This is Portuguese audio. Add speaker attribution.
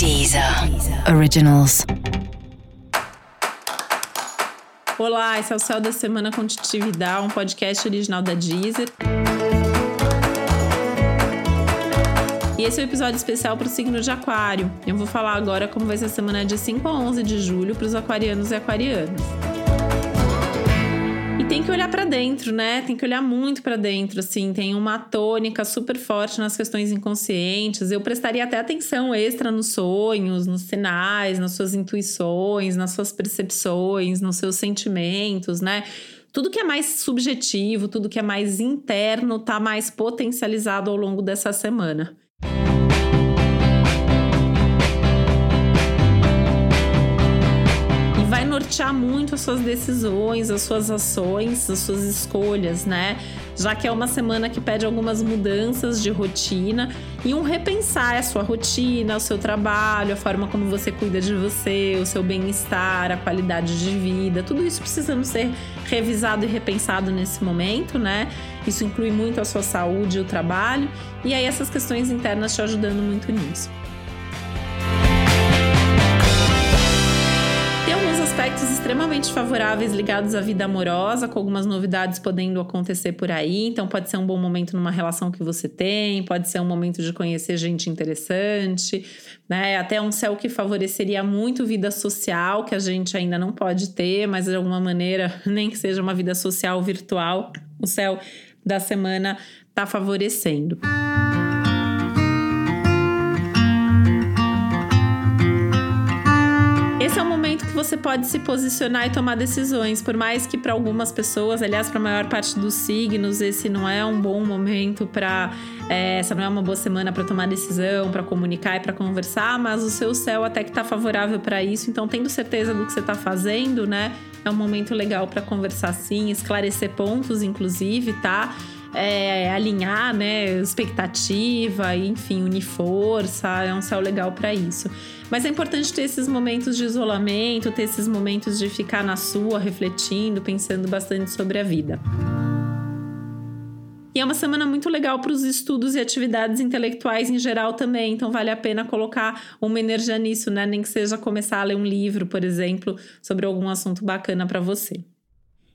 Speaker 1: Deezer Originals.
Speaker 2: Olá, esse é o Céu da Semana Contitividade, um podcast original da Deezer. E esse é o um episódio especial para o signo de Aquário. Eu vou falar agora como vai ser a semana de 5 a 11 de julho para os aquarianos e aquarianas tem que olhar para dentro, né? Tem que olhar muito para dentro, assim. Tem uma tônica super forte nas questões inconscientes. Eu prestaria até atenção extra nos sonhos, nos sinais, nas suas intuições, nas suas percepções, nos seus sentimentos, né? Tudo que é mais subjetivo, tudo que é mais interno, tá mais potencializado ao longo dessa semana. Nortear muito as suas decisões, as suas ações, as suas escolhas, né? Já que é uma semana que pede algumas mudanças de rotina e um repensar a sua rotina, o seu trabalho, a forma como você cuida de você, o seu bem-estar, a qualidade de vida, tudo isso precisando ser revisado e repensado nesse momento, né? Isso inclui muito a sua saúde e o trabalho, e aí essas questões internas te ajudando muito nisso. Aspectos extremamente favoráveis ligados à vida amorosa, com algumas novidades podendo acontecer por aí. Então, pode ser um bom momento numa relação que você tem, pode ser um momento de conhecer gente interessante, né? Até um céu que favoreceria muito vida social, que a gente ainda não pode ter, mas de alguma maneira, nem que seja uma vida social virtual, o céu da semana está favorecendo. Você pode se posicionar e tomar decisões, por mais que para algumas pessoas, aliás, para a maior parte dos signos, esse não é um bom momento para é, essa não é uma boa semana para tomar decisão, para comunicar e para conversar, mas o seu céu até que está favorável para isso, então tendo certeza do que você está fazendo, né? É um momento legal para conversar sim, esclarecer pontos, inclusive, tá? É, alinhar, né, expectativa, enfim, unir força, é um céu legal para isso. Mas é importante ter esses momentos de isolamento, ter esses momentos de ficar na sua, refletindo, pensando bastante sobre a vida. E é uma semana muito legal para os estudos e atividades intelectuais em geral também, então vale a pena colocar uma energia nisso, né? Nem que seja começar a ler um livro, por exemplo, sobre algum assunto bacana para você.